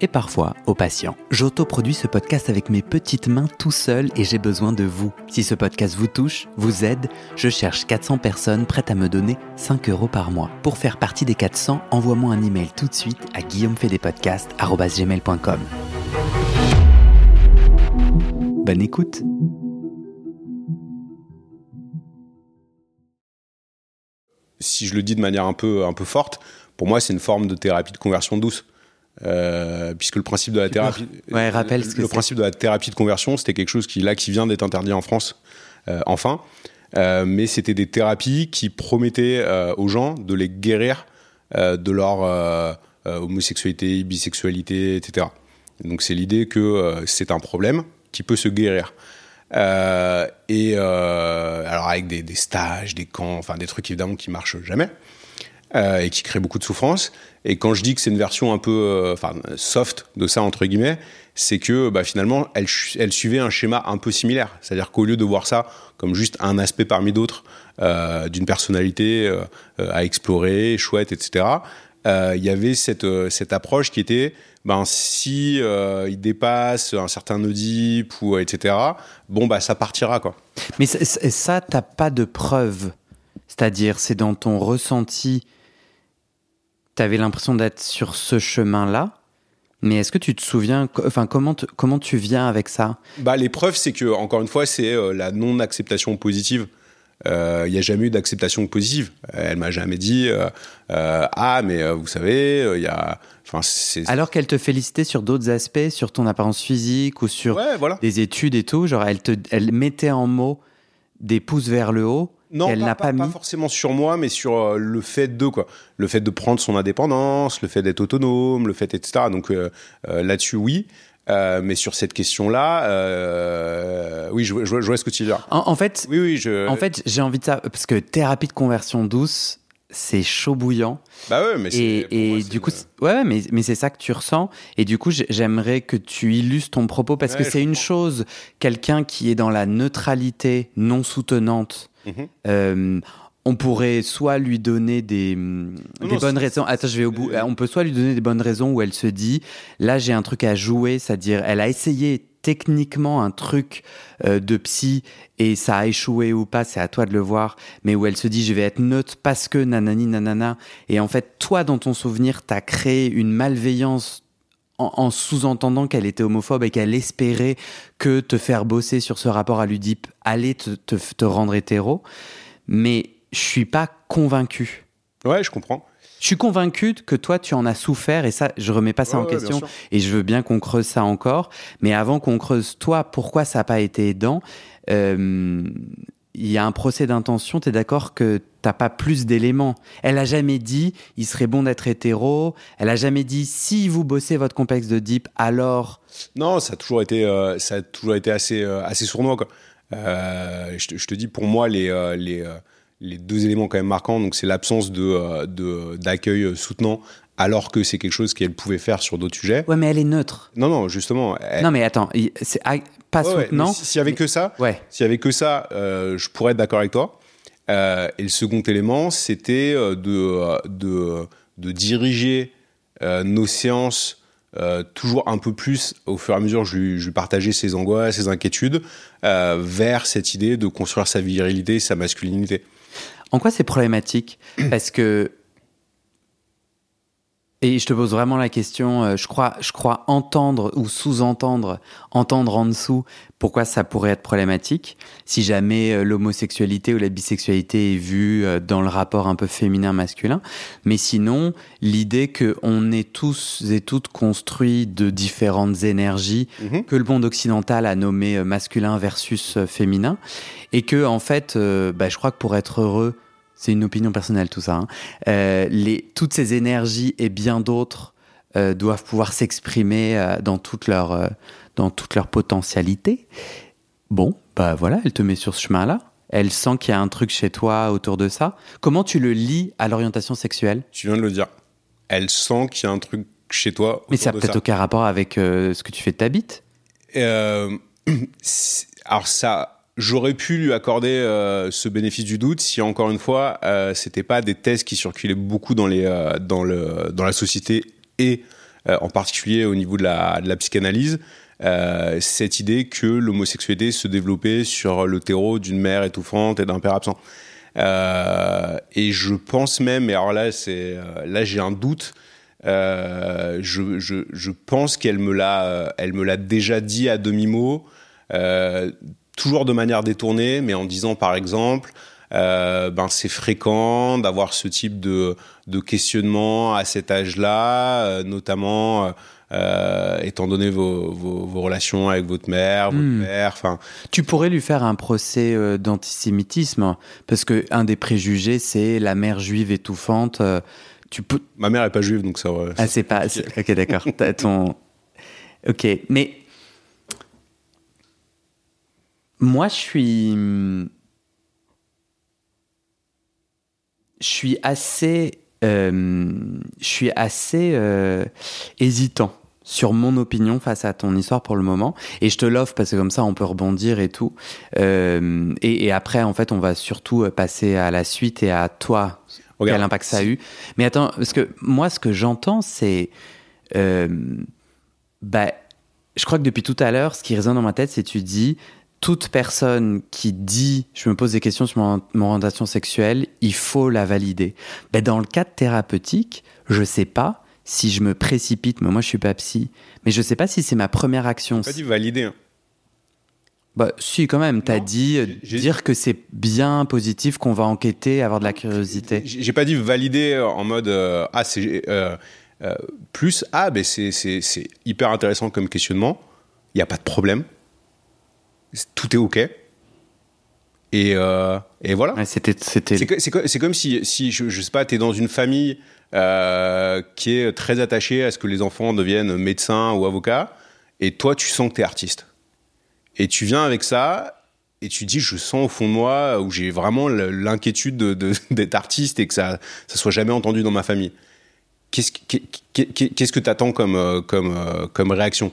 et parfois au patient. J'autoproduis ce podcast avec mes petites mains tout seul et j'ai besoin de vous. Si ce podcast vous touche, vous aide, je cherche 400 personnes prêtes à me donner 5 euros par mois. Pour faire partie des 400, envoie-moi un email tout de suite à guillaumefedepodcast.com. Bonne écoute Si je le dis de manière un peu, un peu forte, pour moi, c'est une forme de thérapie de conversion douce. Euh, puisque le principe de la thérapie, ouais, rappelle le principe de la thérapie de conversion, c'était quelque chose qui là qui vient d'être interdit en France, euh, enfin. Euh, mais c'était des thérapies qui promettaient aux gens de les guérir de leur homosexualité, bisexualité, etc. Donc c'est l'idée que c'est un problème qui peut se guérir. et alors avec des, des, stages, des camps, enfin des trucs évidemment qui marchent jamais et qui créent beaucoup de souffrance. Et quand je dis que c'est une version un peu euh, soft de ça, entre guillemets, c'est que bah, finalement, elle, suivait un schéma un peu similaire. C'est-à-dire qu'au lieu de voir ça comme juste un aspect parmi d'autres euh, d'une personnalité euh, à explorer, chouette, etc., euh, il y avait cette, euh, cette approche qui était ben, si euh, il dépasse un certain Oedipe ou etc., bon, bah, ça partira. Quoi. Mais ça, t'as pas de preuve. C'est-à-dire, c'est dans ton ressenti tu avais l'impression d'être sur ce chemin-là. Mais est-ce que tu te souviens, enfin, comment, comment tu viens avec ça? Bah, L'épreuve, c'est que, encore une fois, c'est euh, la non-acceptation positive. Il euh, n'y a jamais eu d'acceptation positive. Elle m'a jamais dit euh, Ah, mais vous savez, il y a. Alors qu'elle te félicitait sur d'autres aspects, sur ton apparence physique ou sur des études et tout, genre elle, te, elle mettait en mots des pouces vers le haut non, elle n'a pas, pas, forcément sur moi, mais sur euh, le fait de quoi, le fait de prendre son indépendance, le fait d'être autonome, le fait etc. Donc euh, euh, là-dessus, oui. mais sur cette question-là, oui, je, je, vois ce que tu veux dire. En, fait, oui, oui, je... en fait, j'ai envie de ça parce que thérapie de conversion douce, c'est chaud bouillant. Bah ouais, mais et, et du coup, ouais, mais, mais c'est ça que tu ressens. Et du coup, j'aimerais que tu illustres ton propos parce que c'est une chose, quelqu'un qui est dans la neutralité non soutenante Euh, on pourrait soit lui donner des, des bonnes raisons. Attends, je vais au bout. On peut soit lui donner des bonnes raisons où elle se dit là, j'ai un truc à jouer, c'est-à-dire elle a essayé techniquement un truc euh, de psy et ça a échoué ou pas, c'est à toi de le voir, mais où elle se dit je vais être neutre parce que nanani nanana. Et en fait, toi, dans ton souvenir, t'as créé une malveillance en, sous-entendant qu'elle était homophobe et qu'elle espérait que te faire bosser sur ce rapport à l'Udip allait te, te, rendre hétéro. Mais je suis pas convaincu. Ouais, je comprends. Je suis convaincu que toi, tu en as souffert, et ça, je remets pas ça en question, et je veux bien qu'on creuse ça encore. Mais avant qu'on creuse, toi, pourquoi ça n'a pas été aidant euh, il y a un procès d'intention, tu es d'accord que t'as pas plus d'éléments. Elle a jamais dit il serait bon d'être hétéro. Elle a jamais dit si vous bossez votre complexe de deep, alors? Non, ça a toujours été, euh, ça a toujours été assez, euh, assez sournois. Quoi. Euh, je, te, je, te, dis, pour moi, les, les, les deux éléments quand même marquants, donc c'est l'absence de, d'accueil soutenant alors que c'est quelque chose qu'elle pouvait faire sur d'autres sujets. Ouais, mais elle est neutre. Non, non, justement. Non, mais attends, c'est pas soutenant. S'il y avait que ça, ouais. s'il y avait que ça, je pourrais être d'accord avec toi. Euh, et le second élément, c'était euh, de, de, de, diriger nos séances toujours un peu plus, au fur et à mesure, lui, je lui partageais ses angoisses, ses inquiétudes, vers cette idée de construire sa virilité, sa masculinité. En quoi c'est problématique? Parce que Et je te pose vraiment la question, euh, je crois, je crois entendre ou sous-entendre, entendre en dessous pourquoi ça pourrait être problématique si jamais euh, l'homosexualité ou la bisexualité est vue euh, dans le rapport un peu féminin-masculin. Mais sinon, l'idée qu'on est tous et toutes construits de différentes énergies Mhm. que le monde occidental a nommé masculin versus féminin et que en fait, bah, je crois que pour être heureux, c'est une opinion personnelle tout ça. hein, euh, les, toutes ces énergies et bien d'autres euh, doivent pouvoir s'exprimer euh, dans toute leur dans toute leur potentialité. Bon, bah voilà, elle te met sur ce chemin-là. Elle sent qu'il y a un truc chez toi autour de ça. Comment tu le lis à l'orientation sexuelle? Tu viens de le dire. Elle sent qu'il y a un truc chez toi. Mais ça n'a peut-être aucun rapport avec ce que tu fais de ta bite? Alors ça, j'aurais pu lui accorder euh, ce bénéfice du doute si encore une fois, euh, c'était pas des thèses qui circulaient beaucoup dans les euh, dans le dans la société et euh, en particulier au niveau de la, de la psychanalyse. euh, cette idée que l'homosexualité se développait sur le terreau d'une mère étouffante et d'un père absent. Euh, et je pense même, et alors là, c'est là j'ai un doute. Je, je, je pense qu'elle me l'a, elle me l'a déjà dit à demi mot, euh, toujours de manière détournée, mais en disant par exemple, euh, ben c'est fréquent d'avoir ce type de, de questionnement à cet âge-là, euh, notamment. euh, étant donné vos, vos, vos relations avec votre mère, votre Hmm. père, enfin, Tu pourrais lui faire un procès d'antisémitisme, parce que un des préjugés, c'est la mère juive étouffante. tu peux. ma mère est pas juive, donc ça. Ah, c'est pas. Ok, d'accord. Ton. Ok, mais moi, je suis. Je suis assez. euh, je suis assez euh, hésitant sur mon opinion face à ton histoire pour le moment. Et je te l'offre parce que comme ça, on peut rebondir et tout. Euh, et, et après, en fait, on va surtout passer à la suite et à toi, Regarde, quel impact ça a eu. Mais attends, parce que moi, ce que j'entends, c'est. bah, je crois que depuis tout à l'heure, ce qui résonne dans ma tête, c'est tu dis toute personne qui dit je me pose des questions sur mon, mon orientation sexuelle, il faut la valider. Ben, dans le cadre thérapeutique, je sais pas si je me précipite, mais moi je suis pas psy, mais je sais pas si c'est ma première action. Pas dit valider. hein. Bah, si, quand même, t'as dit euh, dire que c'est bien positif, qu'on va enquêter, avoir de la curiosité. J'ai pas dit valider en mode euh, ah c'est euh, euh, plus ah ben c'est hyper intéressant comme questionnement. Il y a pas de problème. Tout est ok. Et euh, et voilà. Ouais, c'était, c'était. C'est c'est co- c'est comme si, si je, je sais pas, tu es dans une famille euh, qui est très attachée à ce que les enfants deviennent médecins ou avocats, et toi, tu sens que tu es artiste. Et tu viens avec ça, et tu dis, je sens au fond de moi, où j'ai vraiment l'inquiétude de- de- d'être artiste et que ça ça soit jamais entendu dans ma famille. Qu'est-ce que qu'est- qu'est- qu'est-ce que tu attends comme, euh, comme, comme réaction?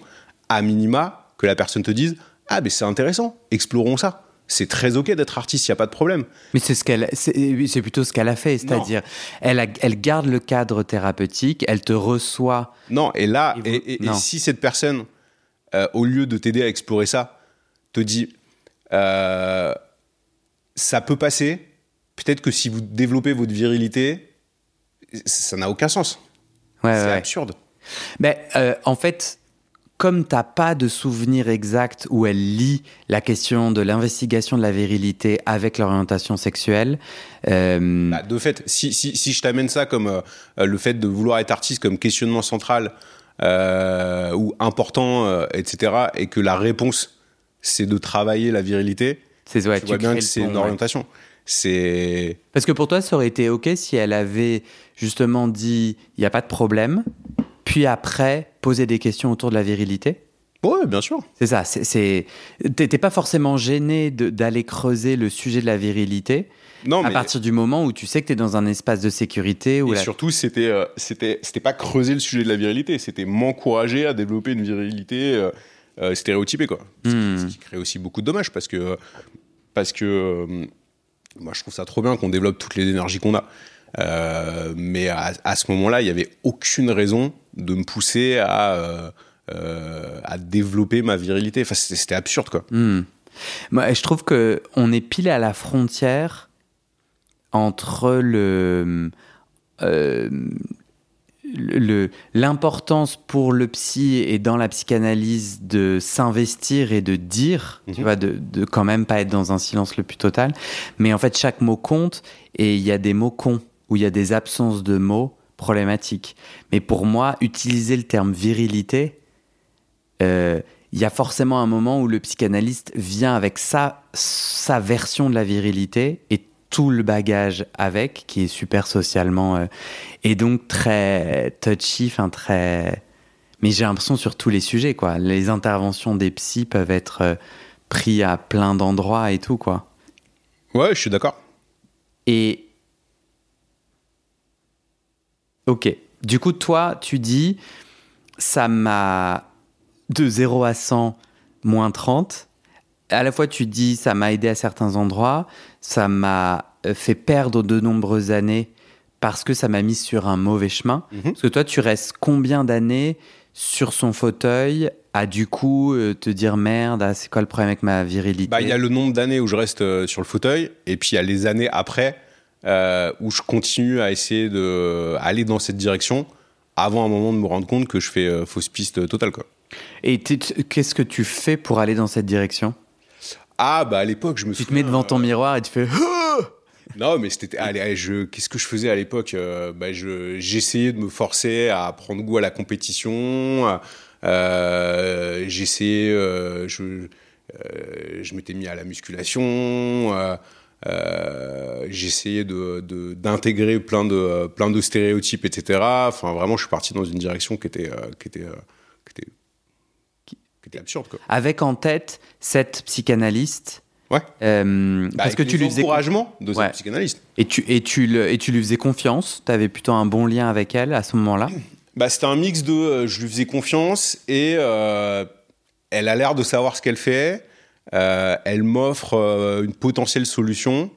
À minima, que la personne te dise, ah, ben c'est intéressant, explorons ça. C'est très ok d'être artiste, il n'y a pas de problème. Mais c'est ce qu'elle, c'est, c'est plutôt ce qu'elle a fait, c'est-à-dire, elle, a- elle garde le cadre thérapeutique, elle te reçoit. Non, et là, Et vous- et, et- et non. si cette personne, euh, au lieu de t'aider à explorer ça, te dit euh, ça peut passer, peut-être que si vous développez votre virilité, ça n'a aucun sens. Ouais, c'est ouais. absurde. Mais euh, en fait, comme t'as pas de souvenir exact où elle lit la question de l'investigation de la virilité avec l'orientation sexuelle, euh, Bah, de fait, si, si, si je t'amène ça comme euh, euh, le fait de vouloir être artiste comme questionnement central euh, ou important, etc., et que la réponse, c'est de travailler la virilité, c'est ouais, tu vois bien que c'est une ouais. orientation. C'est... Parce que pour toi, ça aurait été OK si elle avait justement dit il n'y a pas de problème, puis après poser des questions autour de la virilité. Ouais, bien sûr. C'est ça. c'est- t'es pas forcément gêné d'aller creuser le sujet de la virilité Non, à mais... partir du moment où tu sais que tu es dans un espace de sécurité où Et la- surtout, c'était, euh, c'était, c'était pas creuser le sujet de la virilité, c'était m'encourager à développer une virilité euh, euh, stéréotypée, quoi. Ce qui- Hmm. Ce qui crée aussi beaucoup de dommages parce que, parce que euh, moi, je trouve ça trop bien qu'on développe toutes les énergies qu'on a. Euh, mais à, à ce moment-là, il n'y avait aucune raison de me pousser à, euh, euh, à développer ma virilité. Enfin, c'était, absurde, quoi. Hmm. Moi, je trouve que on est pile à la frontière entre le euh, l'importance pour le psy et dans la psychanalyse de s'investir et de dire, tu mhm. vois, de, de, quand même pas être dans un silence le plus total. Mais en fait, chaque mot compte et il y a des mots cons ou il y a des absences de mots problématiques. Mais pour moi, utiliser le terme virilité, euh, il y a forcément un moment où le psychanalyste vient avec sa, sa version de la virilité et tout le bagage avec, qui est super socialement, euh, et donc très touchy, enfin très... Mais j'ai l'impression sur tous les sujets, quoi. Les interventions des psys peuvent être euh, pris à plein d'endroits et tout, quoi. Ouais, je suis d'accord. Et... Ok. Du coup, toi, tu dis, ça m'a... De 0 à 100, moins 30 à la fois tu dis ça m'a aidé à certains endroits, ça m'a euh, fait perdre de nombreuses années parce que ça m'a mis sur un mauvais chemin. Mhm. Parce que toi, tu restes combien d'années sur son fauteuil à du coup euh, te dire merde, ah, c'est quoi le problème avec ma virilité? Bah, Il y a le nombre d'années où je reste euh, sur le fauteuil, et puis il y a les années après où je continue à essayer d'aller dans cette direction avant un moment de me rendre compte que je fais fausse piste totale. Quoi. Et qu'est-ce que tu fais pour aller dans cette direction? Ah, bah à l'époque, je me Tu te mets devant ton euh, miroir et tu fais. non, mais c'était. Allez, je... qu'est-ce que je faisais à l'époque? Euh, bah, je... J'essayais de me forcer à prendre goût à la compétition. Euh, j'essayais. je je m'étais mis à la musculation. J'essayais de, d'intégrer plein de, plein de stéréotypes, etc. Enfin, vraiment, je suis parti dans une direction qui était, qui était, qui était absurde. Quoi. Avec en tête cette psychanalyste. Ouais. Euh, bah, parce que tu lui faisais encouragement de cette psychanalyste. Et tu et tu le, et tu lui faisais confiance? Tu avais plutôt un bon lien avec elle à ce moment-là? Bah c'était un mix de euh, je lui faisais confiance et euh, elle a l'air de savoir ce qu'elle fait. Elle m'offre une potentielle solution.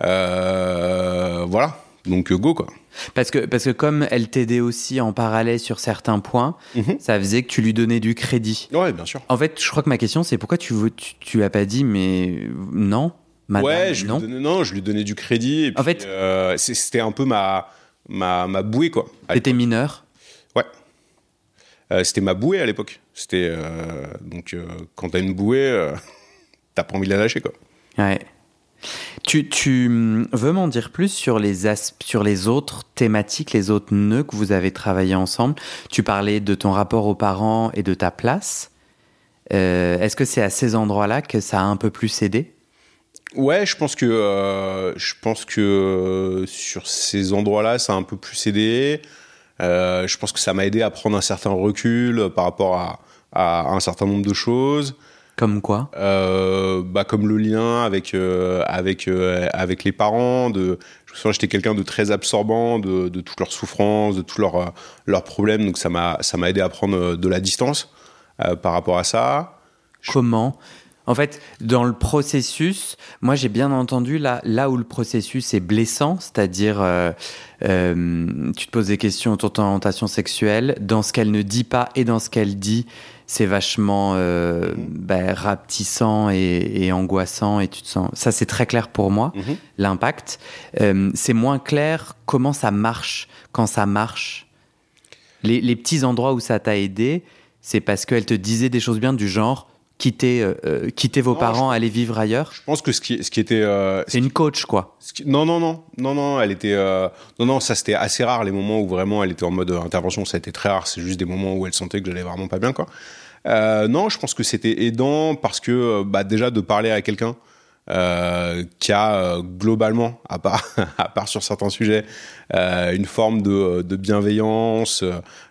voilà. Donc go quoi. Parce que, parce que comme elle t'aidait aussi en parallèle sur certains points, mhm. ça faisait que tu lui donnais du crédit. Ouais, bien sûr. En fait, je crois que ma question, c'est pourquoi tu, tu, tu as pas dit, mais non, madame, ouais, je non. Lui donnais, non, je lui donnais du crédit. Et puis, en fait, euh, c'était un peu ma, ma, ma bouée, quoi. T'étais mineur Ouais. Euh, c'était ma bouée à l'époque. C'était. Euh, donc, quand t'as une bouée, t'as pas envie de la lâcher, quoi. Ouais. Tu, tu hum, veux m'en dire plus sur les, sur les autres thématiques, les autres nœuds que vous avez travaillé ensemble? Tu parlais de ton rapport aux parents et de ta place. Euh, est-ce que c'est à ces endroits-là que ça a un peu plus aidé? Ouais, je pense que euh, je pense que euh, sur ces endroits-là, ça a un peu plus aidé. je pense que ça m'a aidé à prendre un certain recul par rapport à, à un certain nombre de choses. Comme quoi euh, bah Comme le lien avec, euh, avec, euh, avec les parents. De, je me souviens, j'étais quelqu'un de très absorbant de, de toutes leurs souffrances, de tous leurs, leurs problèmes. Donc ça m'a, ça m'a aidé à prendre de la distance par rapport à ça. Comment? En fait, dans le processus, moi j'ai bien entendu là, là où le processus est blessant, c'est-à-dire tu te poses des questions autour de ton orientation sexuelle, dans ce qu'elle ne dit pas et dans ce qu'elle dit, c'est vachement euh, bah, rapetissant et, angoissant et tu te sens ça c'est très clair pour moi mhm. l'impact. Euh, c'est moins clair comment ça marche quand ça marche. Les, petits endroits où ça t'a aidé c'est parce qu'elle te disait des choses bien du genre quitter, euh, quitter vos parents, aller vivre ailleurs Je pense que ce qui, ce qui était. c'est une coach, quoi. non, non, non, non, non, elle était. non, non, ça c'était assez rare les moments où vraiment elle était en mode intervention. Ça a été très rare. C'est juste des moments où elle sentait que j'allais vraiment pas bien, quoi. Euh, non, je pense que c'était aidant parce que euh, bah, déjà de parler à quelqu'un euh, qui a euh, globalement, à part, à part sur certains sujets, euh, une forme de, de bienveillance,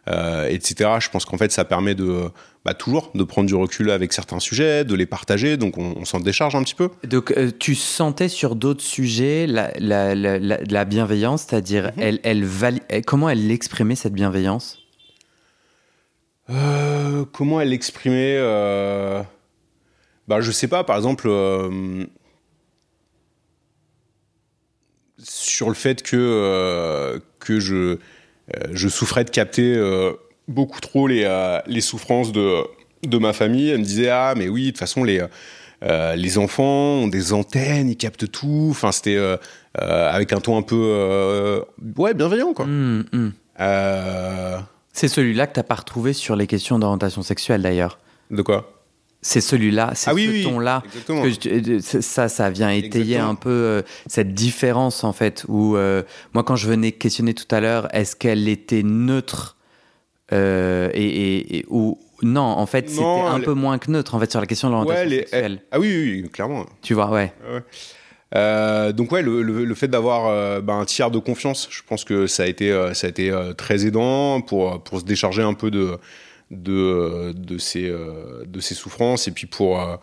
etc. Je pense qu'en fait, ça permet de bah, toujours de prendre du recul avec certains sujets, de les partager, donc on, on s'en décharge un petit peu. Donc tu sentais sur d'autres sujets la, la, la, la bienveillance, c'est-à-dire mm-hmm. elle, elle, comment elle exprimait cette bienveillance? Euh, comment elle l'exprimait euh... bah, Je sais pas, par exemple, euh, sur le fait que, euh, que je, je souffrais de capter beaucoup trop les, les souffrances de, de ma famille. Elle me disait Ah, mais oui, de toute façon, les. les enfants ont des antennes, ils captent tout. Enfin, c'était avec un ton un peu ouais bienveillant quoi. Mmh, mmh. C'est celui-là que tu n'as pas retrouvé sur les questions d'orientation sexuelle d'ailleurs. De quoi? C'est celui-là, c'est ah ce ton-là. ça, ça vient étayer un peu euh, cette différence en fait. Où euh, moi, quand je venais questionner tout à l'heure, est-ce qu'elle était neutre euh, et, ou non En fait, c'était un peu moins que neutre en fait sur la question de l'orientation sexuelle. Ah oui, oui, clairement. Tu vois, ouais. donc ouais, le, fait d'avoir bah, un tiers de confiance, je pense que ça a été, ça a été très aidant pour, pour se décharger un peu de de, de, ces, euh, de ces souffrances et puis pour. Euh,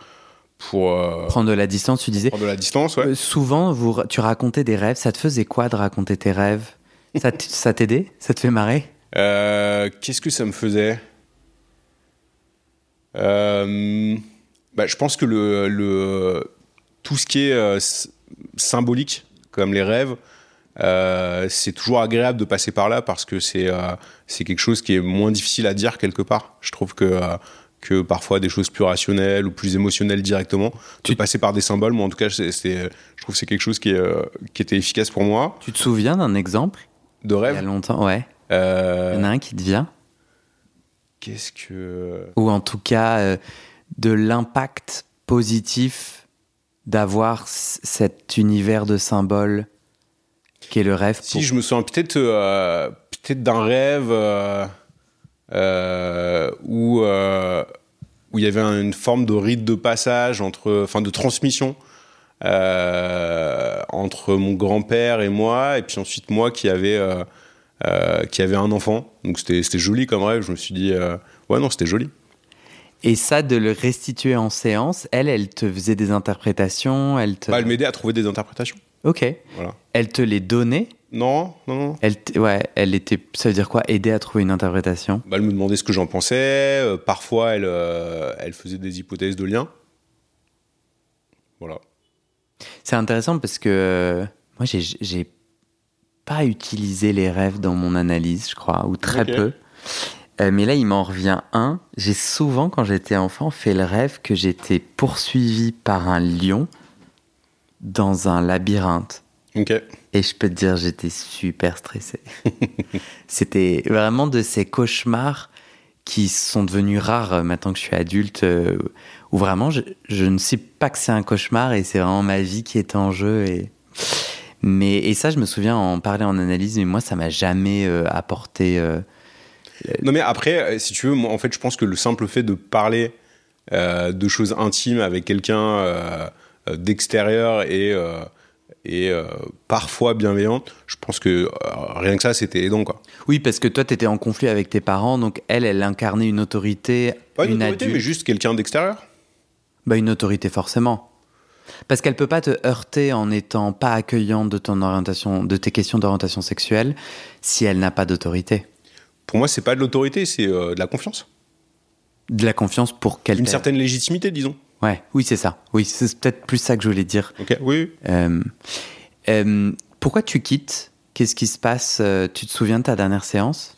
pour euh, prendre de la distance, tu disais. Prendre de la distance, ouais. souvent, vous, tu racontais des rêves. Ça te faisait quoi de raconter tes rêves? Ça t'aidait? Ça te fait marrer? Qu'est-ce que ça me faisait? Bah, Je pense que le, le, tout ce qui est symbolique, comme les rêves, euh, c'est toujours agréable de passer par là parce que c'est euh, c'est quelque chose qui est moins difficile à dire quelque part. Je trouve que euh, que parfois des choses plus rationnelles ou plus émotionnelles directement. Tu passer par des symboles, moi en tout cas, je trouve que c'est quelque chose qui, est, qui était efficace pour moi. Tu te souviens d'un exemple? De rêve? Il y a longtemps, ouais. Il y en a un qui te vient Qu'est-ce que. Ou en tout cas, de l'impact positif d'avoir cet univers de symboles qui est le rêve Si, je me souviens peut-être euh, peut-être d'un rêve euh, euh, où où il y avait une forme de rite de passage entre, enfin de transmission entre mon grand-père et moi, et puis ensuite moi qui avait qui avait un enfant. Donc c'était joli comme rêve. Je me suis dit ouais non c'était joli. Et ça, de le restituer en séance, elle, elle te faisait des interprétations, elle te... Bah, elle m'aidait à trouver des interprétations. Ok. Elle te les donnait? Non, non, non. Elle ouais, elle était. Ça veut dire quoi? Aider à trouver une interprétation? Bah, Elle me demandait ce que j'en pensais. Euh, parfois, elle, euh, elle faisait des hypothèses de lien. Voilà. C'est intéressant parce que euh, moi, j'ai pas utilisé les rêves dans mon analyse, je crois, ou très peu. mais là, il m'en revient un. J'ai souvent, quand j'étais enfant, fait le rêve que j'étais poursuivi par un lion dans un labyrinthe. Et je peux te dire, j'étais super stressé. C'était vraiment de ces cauchemars qui sont devenus rares euh, maintenant que je suis adulte, euh, où vraiment je, ne sais pas que c'est un cauchemar et c'est vraiment ma vie qui est en jeu. Et, mais, et ça, je me souviens en parler en analyse, mais moi, ça m'a jamais euh, apporté. non, mais après, si tu veux, moi, en fait, je pense que le simple fait de parler de choses intimes avec quelqu'un euh, d'extérieur et, euh, et euh, parfois bienveillante, je pense que rien que ça, c'était aidant. Quoi. Oui, parce que toi, tu étais en conflit avec tes parents, donc elle, elle incarnait une autorité. Pas une, autorité, mais juste quelqu'un d'extérieur. Bah, une autorité, forcément. Parce qu'elle peut pas te heurter en étant pas accueillante de ton orientation, de tes questions d'orientation sexuelle, si elle n'a pas d'autorité. Pour moi, c'est pas de l'autorité, c'est de la confiance. De la confiance pour quelle Une certaine légitimité, disons. Ouais, oui, c'est ça. Oui, c'est peut-être plus ça que je voulais dire. Ok, oui. Euh, euh, pourquoi tu quittes? Qu'est-ce qui se passe? Euh, Tu te souviens de ta dernière séance?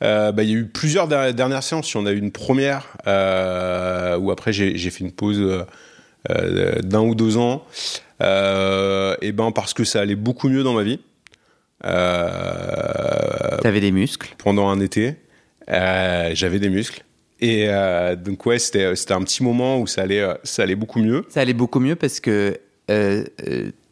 Bah, il y a eu plusieurs dernières séances. Il y en a eu une première où après j'ai fait une pause d'un ou deux ans. et ben parce que ça allait beaucoup mieux dans ma vie. T'avais des muscles Pendant un été, j'avais des muscles. Et euh, donc ouais, c'était, un petit moment où ça allait, euh, ça allait beaucoup mieux. Ça allait beaucoup mieux parce que euh,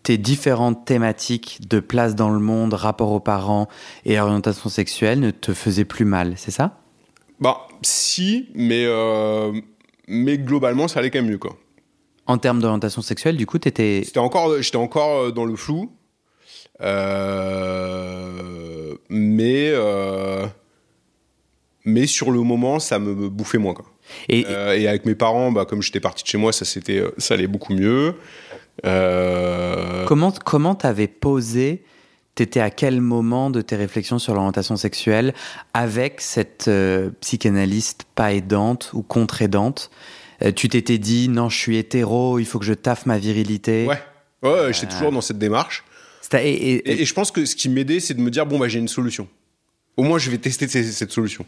tes différentes thématiques de place dans le monde, rapport aux parents et orientation sexuelle ne te faisaient plus mal, c'est ça? Bah si, mais, mais globalement ça allait quand même mieux quoi. En termes d'orientation sexuelle, du coup, t'étais... C'était encore, j'étais encore dans le flou. mais mais sur le moment, ça me bouffait moins. Quoi. Et, euh, et avec mes parents, bah, comme j'étais parti de chez moi, ça, c'était, euh, ça allait beaucoup mieux. Euh... Comment comment t'avais posé T'étais à quel moment de tes réflexions sur l'orientation sexuelle avec cette euh, psychanalyste pas aidante ou contre-aidante Tu t'étais dit non, je suis hétéro, il faut que je taffe ma virilité. Ouais, ouais, j'étais toujours dans cette démarche. Et, et, et, je pense que ce qui m'aidait, c'est de me dire bon bah j'ai une solution. Au moins, je vais tester cette solution.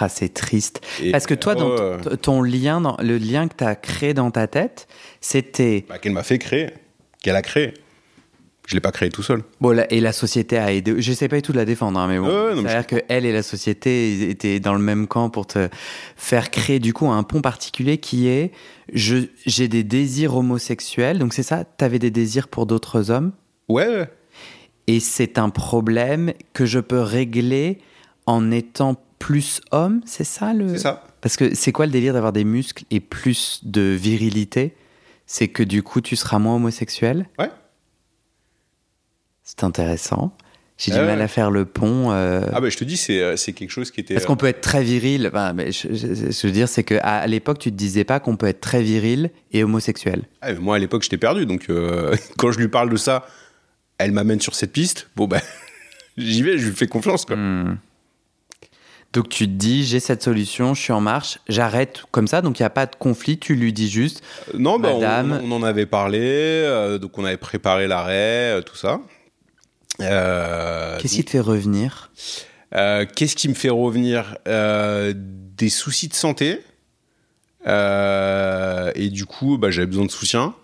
Ah, c'est triste. Parce que toi, dans ton lien, dans, le lien que tu as créé dans ta tête, c'était. Bah, qu'elle m'a fait créer. Qu'elle a créé. Je l'ai pas créé tout seul. Bon, et la société a aidé. J'essaie pas du tout de la défendre, hein, mais bon. C'est-à-dire que elle et la société étaient dans le même camp pour te faire créer du coup un pont particulier qui est j'ai des désirs homosexuels. Donc c'est ça? T'avais des désirs pour d'autres hommes? Ouais. Et c'est un problème que je peux régler en étant plus homme? C'est ça le. C'est ça. Parce que c'est quoi le délire d'avoir des muscles et plus de virilité? C'est que du coup tu seras moins homosexuel? Ouais. C'est intéressant. J'ai du mal à faire le pont. Euh. Ah bah je te dis, c'est, euh, c'est quelque chose qui était... Parce qu'on peut être très viril. Enfin, mais je, veux dire, c'est qu'à à, l'époque, tu te disais pas qu'on peut être très viril et homosexuel. Ah, moi, à l'époque, j'étais perdu. Donc, euh, quand je lui parle de ça, elle m'amène sur cette piste. Bon, ben, j'y vais, je lui fais confiance. Quoi. Hmm. Donc, tu te dis, j'ai cette solution, je suis en marche, j'arrête comme ça. Donc, il n'y a pas de conflit. Tu lui dis juste... non, bah, on, on, en avait parlé. donc, on avait préparé l'arrêt, tout ça. Euh, Qu'est-ce qui te fait revenir? Euh, Qu'est-ce qui me fait revenir? Euh, Des soucis de santé. et du coup, bah, j'avais besoin de soutien.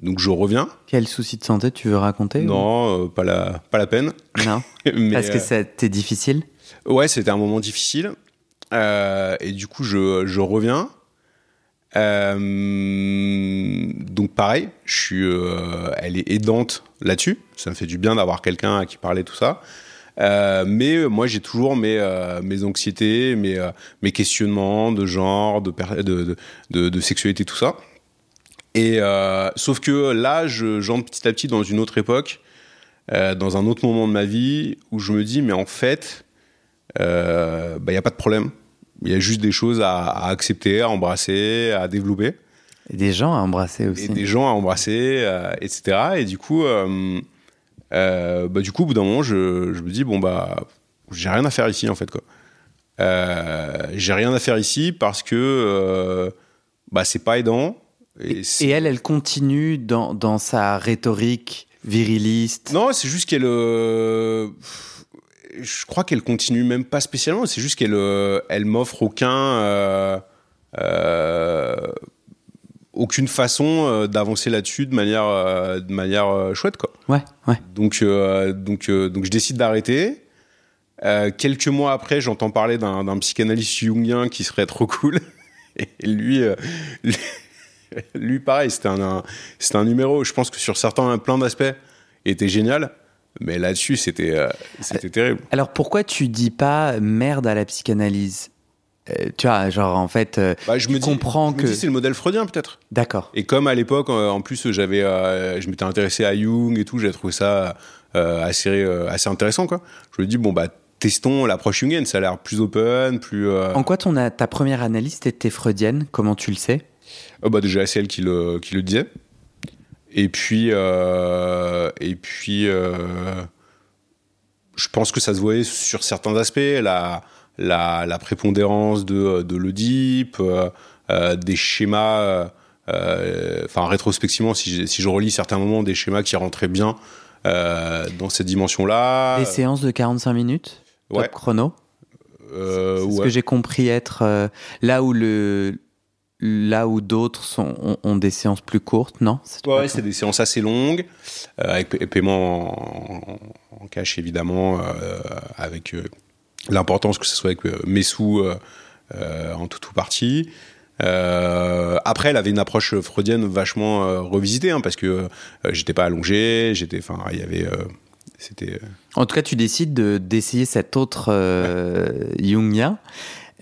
Donc je reviens. Quel souci de santé tu veux raconter? Non, pas, la, pas la peine. Non. Parce que c'était difficile? Ouais, c'était un moment difficile. et du coup, je, je reviens. Euh, donc pareil, je suis, euh, elle est aidante là-dessus. Ça me fait du bien d'avoir quelqu'un à qui parler tout ça. Euh, mais moi, j'ai toujours mes, mes anxiétés, mes, mes questionnements de genre, de, de, de, sexualité, tout ça. Et sauf que là, j'entre petit à petit dans une autre époque, dans un autre moment de ma vie, où je me dis, mais en fait, il n'y a pas de problème il y a juste des choses à, accepter, à embrasser, à développer. Et des gens à embrasser aussi. Et des gens à embrasser, euh, etc. Et du coup, euh, euh, bah, du coup, au bout d'un moment, je, me dis, bon, bah, j'ai rien à faire ici, en fait, quoi. j'ai rien à faire ici parce que bah, c'est pas aidant. Et, et, elle, elle continue dans, dans sa rhétorique viriliste. Non, c'est juste qu'elle je crois qu'elle continue même pas spécialement. C'est juste qu'elle euh, elle m'offre aucun euh, euh, aucune façon d'avancer là-dessus de manière de manière chouette quoi. Ouais, ouais. Donc donc donc je décide d'arrêter. quelques mois après, j'entends parler d'un psychanalyste jungien qui serait trop cool. Et lui, lui, pareil, c'était un, c'était un numéro. Je pense que sur certains, plein d'aspects, était génial. Mais là-dessus, c'était euh, c'était terrible. Alors pourquoi tu dis pas merde à la psychanalyse? Euh, tu vois, genre en fait, euh, bah, je me comprends que c'est le modèle freudien peut-être. D'accord. Et comme à l'époque, en plus, j'avais, je m'étais intéressé à Jung et tout, j'ai trouvé ça assez assez intéressant quoi. Je me dis bon bah testons l'approche jungienne, ça a l'air plus open, plus. En quoi ton ta première analyse était freudienne? Comment tu le sais? Bah déjà c'est elle qui le qui le disait. Et puis, euh, et puis euh, je pense que ça se voyait sur certains aspects, la, la, la prépondérance de, de l'Oedipe, euh, des schémas, enfin rétrospectivement, si je, si je relis certains moments, des schémas qui rentraient bien dans cette dimension-là. Des séances de 45 minutes top chrono. C'est ce que j'ai compris être là où le, là où d'autres ont, des séances plus courtes, non? Ouais, c'est des séances assez longues, euh, avec paiement en, cash évidemment, euh, avec euh, l'importance que ce soit avec mes sous en tout ou partie. après, elle avait une approche freudienne vachement revisitée, hein, parce que j'étais pas allongé, j'étais, enfin, il y avait, c'était. En tout cas, tu décides d'essayer cet autre jungien.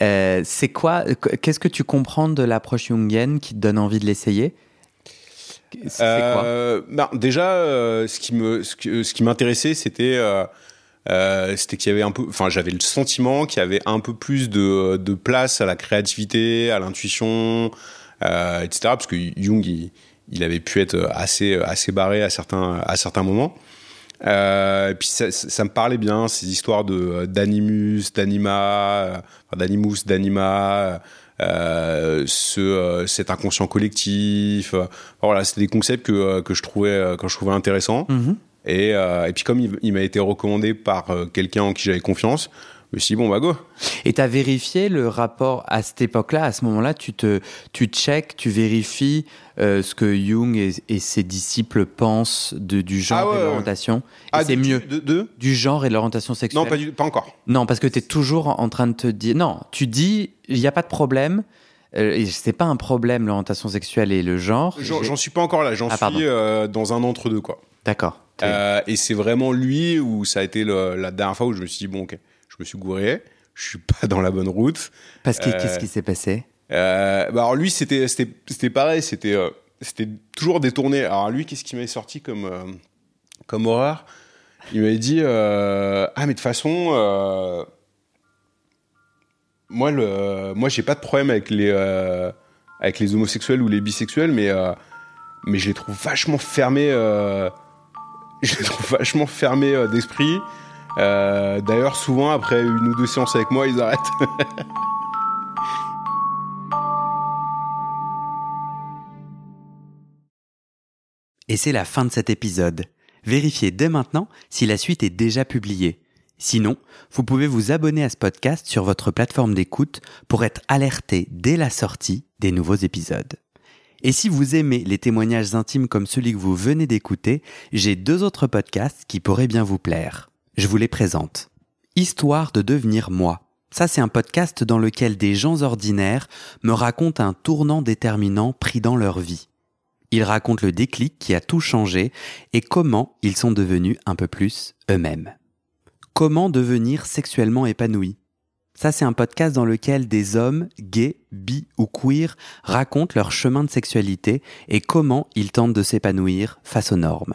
Euh, c'est quoi Qu'est-ce que tu comprends de l'approche jungienne qui te donne envie de l'essayer? Euh, bah, déjà, euh, ce qui m'intéressait, c'était, c'était qu'il y avait un peu, j'avais le sentiment qu'il y avait un peu plus de, de place à la créativité, à l'intuition, etc. Parce que Jung, il, il, avait pu être assez, assez barré à certains, à certains moments. Euh, et puis ça, ça, me parlait bien ces histoires de euh, d'animus, d'anima, euh, d'animus, d'anima, euh, ce euh, cet inconscient collectif. voilà, c'était des concepts que que je trouvais que je trouvais intéressants. Mm-hmm. Et, et puis comme il, il m'a été recommandé par quelqu'un en qui j'avais confiance, me suis dit, bon, bah go. Et tu as vérifié le rapport à cette époque-là, à ce moment-là, tu te tu check, tu vérifies euh, ce que Jung et, ses disciples pensent de, du genre Ah et de l'orientation. Ah, c'est mieux. De, de? Du genre et de l'orientation sexuelle. Non, pas, du, pas encore. Non, parce que tu es toujours en train de te dire. Non, tu dis, il n'y a pas de problème. Euh, c'est pas un problème, l'orientation sexuelle et le genre. J'en suis pas encore là. J'en Ah, suis euh, dans un entre-deux, quoi. D'accord. Euh, et c'est vraiment lui où ça a été le- la dernière fois où je me suis dit, bon, ok, je me suis gouré, je suis pas dans la bonne route. Parce que euh, qu'est-ce qui s'est passé? Euh, bah alors lui, c'était c'était c'était pareil, c'était euh, c'était toujours détourné. Alors lui, qu'est-ce qui m'avait sorti comme euh, comme horreur? Il m'avait dit euh, ah mais de toute façon euh, moi le moi j'ai pas de problème avec les euh, avec les homosexuels ou les bisexuels, mais euh, mais je les trouve vachement fermés. euh, je les trouve vachement fermés euh, d'esprit. Euh, D'ailleurs, souvent après une ou deux séances avec moi, ils arrêtent. Et c'est la fin de cet épisode. Vérifiez dès maintenant si la suite est déjà publiée. Sinon, vous pouvez vous abonner à ce podcast sur votre plateforme d'écoute pour être alerté dès la sortie des nouveaux épisodes. Et si vous aimez les témoignages intimes comme celui que vous venez d'écouter, j'ai deux autres podcasts qui pourraient bien vous plaire. Je vous les présente. Histoire de devenir moi. Ça, c'est un podcast dans lequel des gens ordinaires me racontent un tournant déterminant pris dans leur vie. Ils racontent le déclic qui a tout changé et comment ils sont devenus un peu plus eux-mêmes. Comment devenir sexuellement épanoui Ça, c'est un podcast dans lequel des hommes, gays, bi ou queer, racontent leur chemin de sexualité et comment ils tentent de s'épanouir face aux normes.